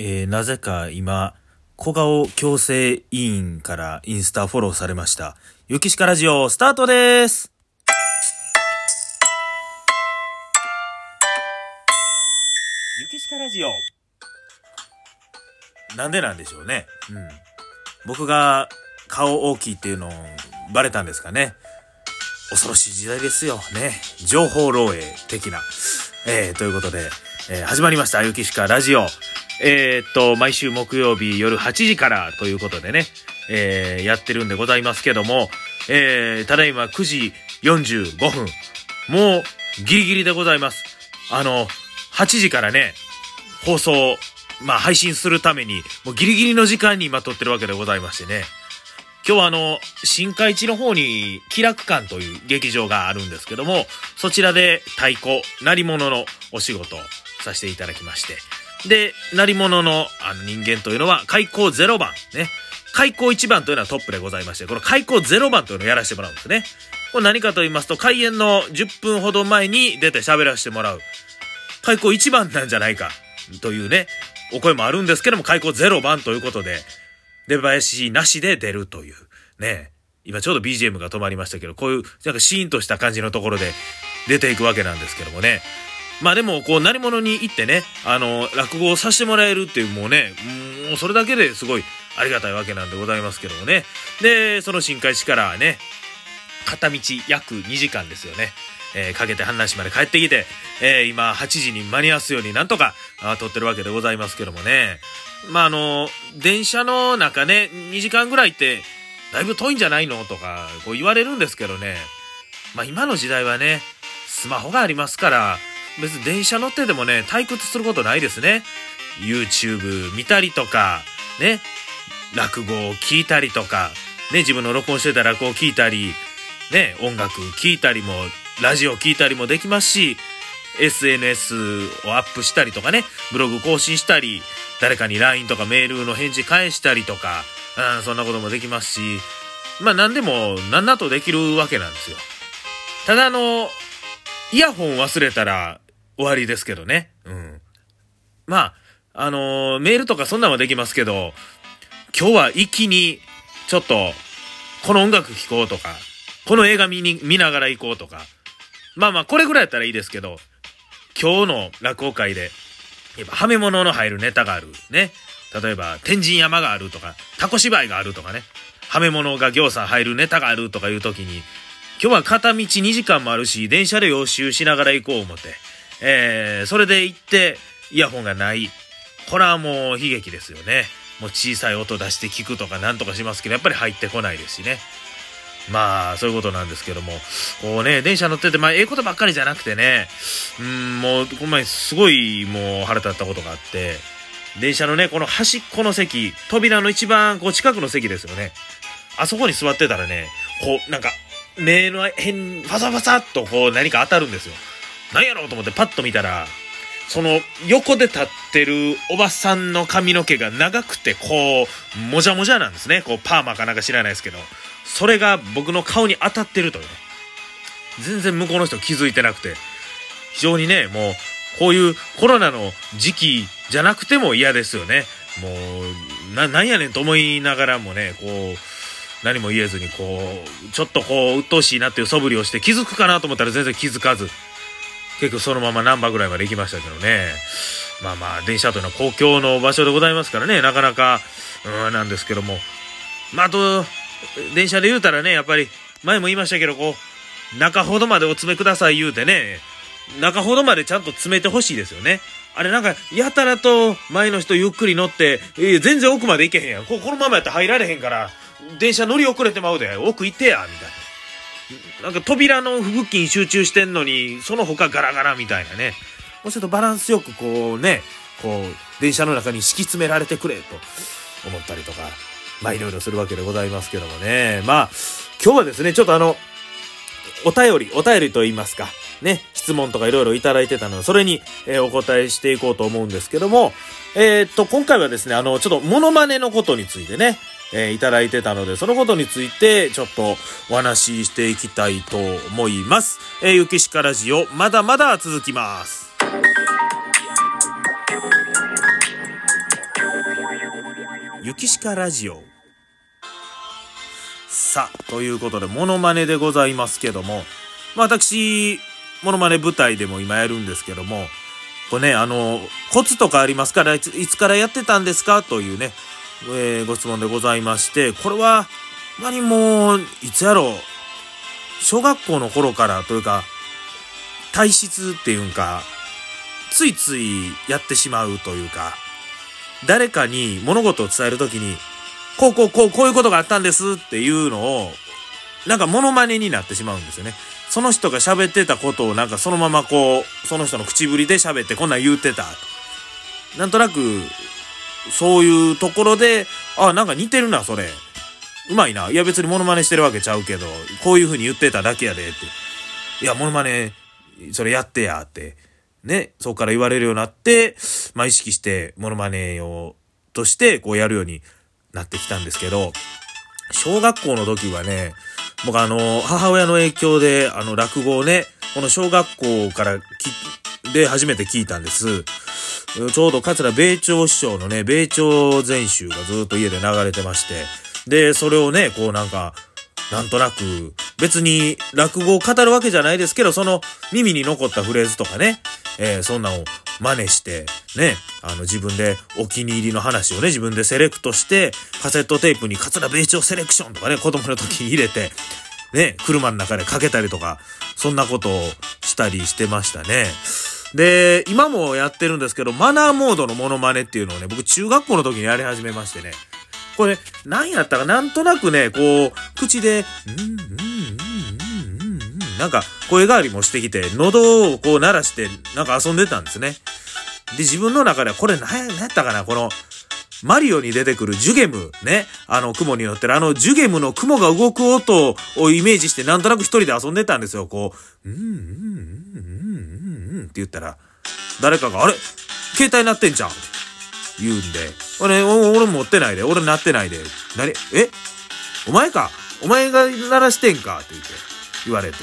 えー、なぜか今、小顔矯正委員からインスタフォローされました。ゆきしかラジオ、スタートですゆきしかラジオ。なんでなんでしょうね。うん。僕が顔大きいっていうのバレたんですかね。恐ろしい時代ですよ。ね。情報漏洩的な。えー、ということで、えー、始まりました。ゆきしかラジオ。えー、っと、毎週木曜日夜8時からということでね、えー、やってるんでございますけども、え、ただいま9時45分。もう、ギリギリでございます。あの、8時からね、放送、まあ、配信するために、もうギリギリの時間に今撮ってるわけでございましてね。今日はあの、新海地の方に、気楽館という劇場があるんですけども、そちらで太鼓、鳴り物のお仕事させていただきまして、で、鳴り物のあの人間というのは、開口0番。ね。開口1番というのはトップでございまして、この開口0番というのをやらせてもらうんですね。これ何かと言いますと、開演の10分ほど前に出て喋らせてもらう。開口1番なんじゃないか。というね、お声もあるんですけども、開口0番ということで、出囃子なしで出るという。ね。今ちょうど BGM が止まりましたけど、こういう、なんかシーンとした感じのところで出ていくわけなんですけどもね。まあでも、こう、何者に行ってね、あの、落語をさせてもらえるっていう、もうね、もうそれだけですごいありがたいわけなんでございますけどもね。で、その新海市からね、片道約2時間ですよね。えー、かけて阪南市まで帰ってきて、えー、今8時に間に合わすようになんとかあ撮ってるわけでございますけどもね。まああの、電車の中ね、2時間ぐらいって、だいぶ遠いんじゃないのとか、こう言われるんですけどね。まあ今の時代はね、スマホがありますから、別に電車乗ってでもね、退屈することないですね。YouTube 見たりとか、ね、落語を聞いたりとか、ね、自分の録音してた落語を聞いたり、ね、音楽聞いたりも、ラジオ聞いたりもできますし、SNS をアップしたりとかね、ブログ更新したり、誰かに LINE とかメールの返事返したりとか、うん、そんなこともできますし、まあ何でも何だとできるわけなんですよ。ただあの、イヤホン忘れたら終わりですけどね。うん。まあ、あのー、メールとかそんなんはできますけど、今日は一気に、ちょっと、この音楽聴こうとか、この映画見に、見ながら行こうとか。まあまあ、これぐらいやったらいいですけど、今日の落語会で、やっぱ、はめ物の入るネタがある。ね。例えば、天神山があるとか、タコ芝居があるとかね。はめ物が行さん入るネタがあるとかいう時に、今日は片道2時間もあるし、電車で予習しながら行こう思って。えー、それで行って、イヤホンがない。これはもう悲劇ですよね。もう小さい音出して聞くとかなんとかしますけど、やっぱり入ってこないですしね。まあ、そういうことなんですけども、こうね、電車乗ってて、まあ、ええことばっかりじゃなくてね、うん、もう、この前すごいもう腹立ったことがあって、電車のね、この端っこの席、扉の一番こう近くの席ですよね。あそこに座ってたらね、こう、なんか、目の辺、ファサファサっとこう何か当たるんですよ。何やろうと思ってパッと見たら、その横で立ってるおばさんの髪の毛が長くてこう、もじゃもじゃなんですね。こうパーマかなんか知らないですけど。それが僕の顔に当たってるというね。全然向こうの人気づいてなくて。非常にね、もう、こういうコロナの時期じゃなくても嫌ですよね。もう、な、なんやねんと思いながらもね、こう、何も言えずにこう、ちょっとこう、鬱陶しいなっていう素振りをして気づくかなと思ったら全然気づかず。結局そのまま難波ぐらいまで行きましたけどね。まあまあ、電車というのは公共の場所でございますからね、なかなか、うん、なんですけども。まあ、あと、電車で言うたらね、やっぱり、前も言いましたけど、こう、中ほどまでお詰めください言うてね、中ほどまでちゃんと詰めてほしいですよね。あれなんか、やたらと前の人ゆっくり乗って、えー、全然奥まで行けへんやん。ここのままやったら入られへんから、電車乗り遅れてまうで、奥行ってや、みたいな。なんか扉の付近集中してんのに、その他ガラガラみたいなね。もうちょっとバランスよくこうね、こう、電車の中に敷き詰められてくれと思ったりとか、まあいろいろするわけでございますけどもね。まあ、今日はですね、ちょっとあの、お便り、お便りと言いますか、ね、質問とかいろいろいただいてたので、それに、えー、お答えしていこうと思うんですけども、えー、っと、今回はですね、あの、ちょっとモノマネのことについてね、えー、いただいてたので、そのことについてちょっとお話ししていきたいと思います。えー、ゆきしかラジオ、まだまだ続きます。ゆきしかラジオ。さあ、ということで、モノマネでございますけども、まあ私、モノマネ舞台でも今やるんですけども、これね、あの、コツとかありますからいつ、いつからやってたんですか？というね、えー、ご質問でございまして、これは、何も、いつやろう、小学校の頃からというか、体質っていうんか、ついついやってしまうというか、誰かに物事を伝えるときに、こうこうこうこういうことがあったんですっていうのを、なんかモノマネになってしまうんですよね。その人が喋ってたことをなんかそのままこう、その人の口ぶりで喋ってこんなん言うてた。なんとなく、そういうところで、あ、なんか似てるな、それ。うまいな。いや別にモノマネしてるわけちゃうけど、こういう風に言ってただけやでって。いや、モノマネ、それやってやって。ね、そこから言われるようになって、まあ意識してモノマネを、としてこうやるようになってきたんですけど、小学校の時はね、僕あの、母親の影響で、あの、落語をね、この小学校から、で初めて聞いたんです。ちょうど桂米朝師匠のね、米朝全集がずっと家で流れてまして、で、それをね、こうなんか、なんとなく、別に落語を語るわけじゃないですけど、その耳に残ったフレーズとかね、えー、そんなんを真似して、ね、あの自分でお気に入りの話をね、自分でセレクトして、カセットテープに桂米朝セレクションとかね、子供の時に入れて、ね、車の中でかけたりとか、そんなことをしたりしてましたね。で、今もやってるんですけど、マナーモードのモノマネっていうのをね、僕中学校の時にやり始めましてね。これ、何やったかなんとなくね、こう、口で、うん、うん、うん、うん、うん、なんか声変わりもしてきて、喉をこう鳴らして、なんか遊んでたんですね。で、自分の中ではこれ何やったかなこの、マリオに出てくるジュゲム、ね。あの、雲に乗ってる、あの、ジュゲムの雲が動く音をイメージして、なんとなく一人で遊んでたんですよ。こう、うん、うん、うん、うん、うん、って言ったら、誰かが、あれ携帯鳴ってんじゃんって言うんで、俺、俺持ってないで、俺鳴ってないで。何えお前かお前が鳴らしてんかって言って、言われて。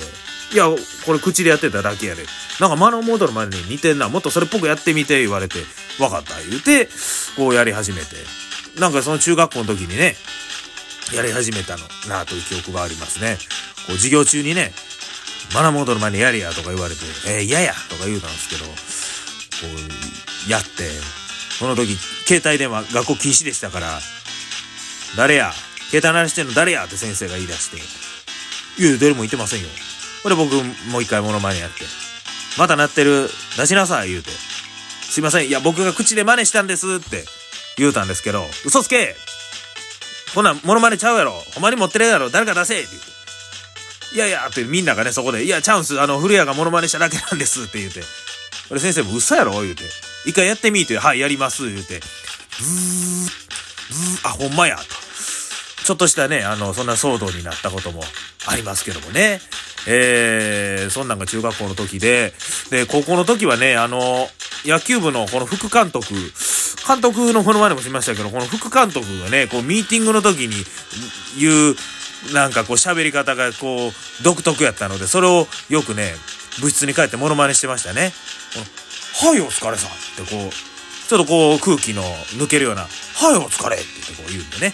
いや、これ口でやってただけやで。なんかマナーモードの前に似てんな。もっとそれっぽくやってみて、言われて。わかった、言うて、こうやり始めて。なんかその中学校の時にね、やり始めたのなという記憶がありますね。こう授業中にね、マナーモードの前にやりやとか言われて、えー、嫌やとか言うたんですけど、こう、やって、その時、携帯電話学校禁止でしたから、誰や携帯鳴らしてんの誰や？って先生が言い出して、いや、誰も言ってませんよ。これ僕、もう一回モノマネやって、また鳴ってる、出しなさい、言うて。すいません、いや、僕が口で真似したんですって言うたんですけど、嘘つけこんなんモノマネちゃうやろほんまに持ってるやろ誰か出せって言って。いやいやってみんながね、そこで、いや、チャンス、あの、古谷がモノマネしただけなんですって言うて。俺先生も嘘やろ？言うて。一回やってみーって、はい、やります、言うて。ブー、ブー、あ、ほんまや、と。ちょっとしたね、あの、そんな騒動になったこともありますけどもね。えー、そんなんが中学校の時で、で、高校の時はね、あの、野球部のこの副監督、監督のこの前でもしましたけど、この副監督がね、こう、ミーティングの時に言う、なんかこう喋り方がこう、独特やったので、それをよくね、部室に帰ってモノマネしてましたね。はい、お疲れさんってこう、ちょっとこう空気の抜けるような、はい、お疲れって言ってこう言うんでね。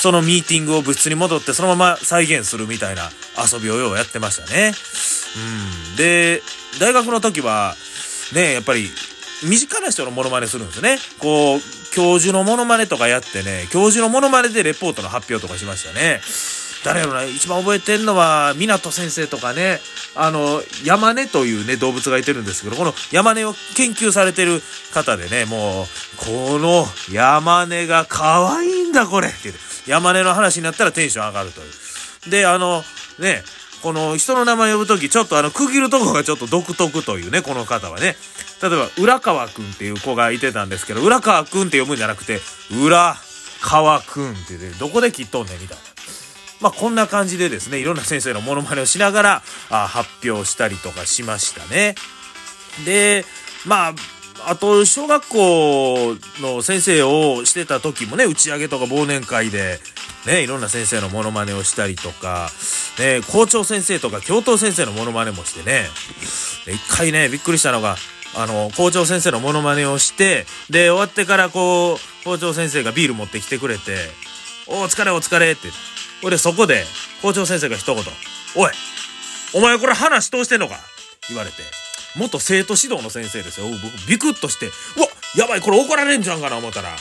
そのミーティングを部室に戻ってそのまま再現するみたいな遊びをようやってましたね。うん。で、大学の時は、ね、やっぱり、身近な人のモノマネするんですね。こう、教授のモノマネとかやってね、教授のモノマネでレポートの発表とかしましたね。誰やろな、一番覚えてんのは、湊先生とかね、あの、山根というね、動物がいてるんですけど、この山根を研究されてる方でね、もう、この山根が可愛いんだ、これって山根の話になったらテンション上がるという。で、あの、ね、この人の名前呼ぶとき、ちょっとあの、区切るとこがちょっと独特というね、この方はね。例えば、浦川くんっていう子がいてたんですけど、浦川くんって読むんじゃなくて、浦川くんってね、どこで切っとんねんみたいな。まあ、こんな感じでですね、いろんな先生のモノマネをしながら、あ発表したりとかしましたね。で、まあ、あと、小学校の先生をしてた時もね、打ち上げとか忘年会で、ね、いろんな先生のモノマネをしたりとか、ね、校長先生とか教頭先生のモノマネもしてね、一回ね、びっくりしたのが、あの、校長先生のモノマネをして、で、終わってからこう、校長先生がビール持ってきてくれて、お疲れお疲れって。俺そこで、校長先生が一言、おいお前これ話通してんのか言われて。元生徒指導の先生ですよ。僕ビクッとして、うわやばいこれ怒られんじゃんかな思ったら、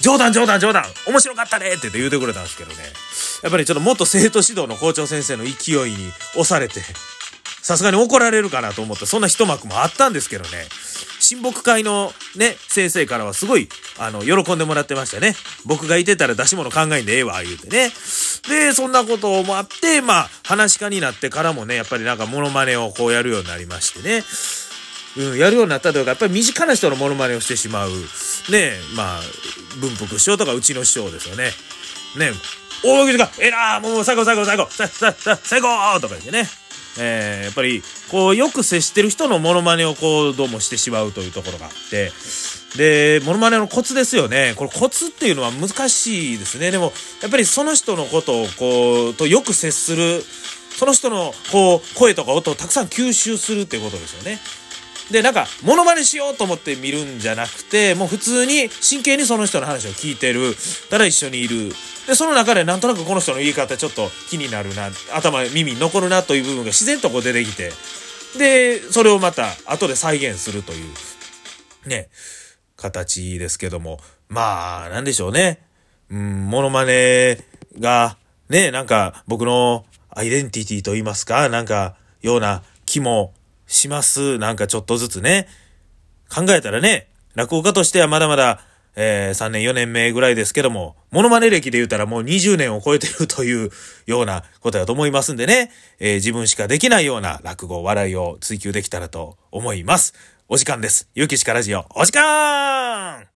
冗談冗談冗談面白かったねって言って言うてくれたんですけどね。やっぱりちょっと元生徒指導の校長先生の勢いに押されて、さすがに怒られるかなと思って、そんな一幕もあったんですけどね。親睦会のね、先生からはすごい、あの、喜んでもらってましたね。僕がいてたら出し物考えんでええわ、言うてね。で、そんなこともあって、まあ、話し家になってからもね、やっぱりなんかモノマネをこうやるようになりましてね。うん、やるようになったというか、やっぱり身近な人のモノマネをしてしまう。ね、まあ、文福師匠とかうちの師匠ですよね。ね、大喜利が、ええなもう最後最後最後、さ、さ、さ、最後とか言ってね。えー、やっぱり、こう、よく接してる人のモノマネをこう、どうもしてしまうというところがあって、で、モノマネのコツですよね。これコツっていうのは難しいですね。でも、やっぱりその人のことをこう、とよく接する、その人のこう、声とか音をたくさん吸収するっていうことですよね。で、なんか、モノマネしようと思って見るんじゃなくて、もう普通に真剣にその人の話を聞いてる。たら一緒にいる。で、その中でなんとなくこの人の言い方ちょっと気になるな、頭、耳に残るなという部分が自然とこう出てきて、で、それをまた後で再現するという、ね、形ですけども。まあ、なんでしょうね。うん、モノマネが、ね、なんか僕のアイデンティティと言いますか、なんか、ような気もします。なんかちょっとずつね。考えたらね、落語家としてはまだまだ、えー、3年4年目ぐらいですけども、モノマネ歴で言うたらもう20年を超えてるというようなことだと思いますんでね、えー、自分しかできないような落語、笑いを追求できたらと思います。お時間です。ゆうきしかラジオ、お時間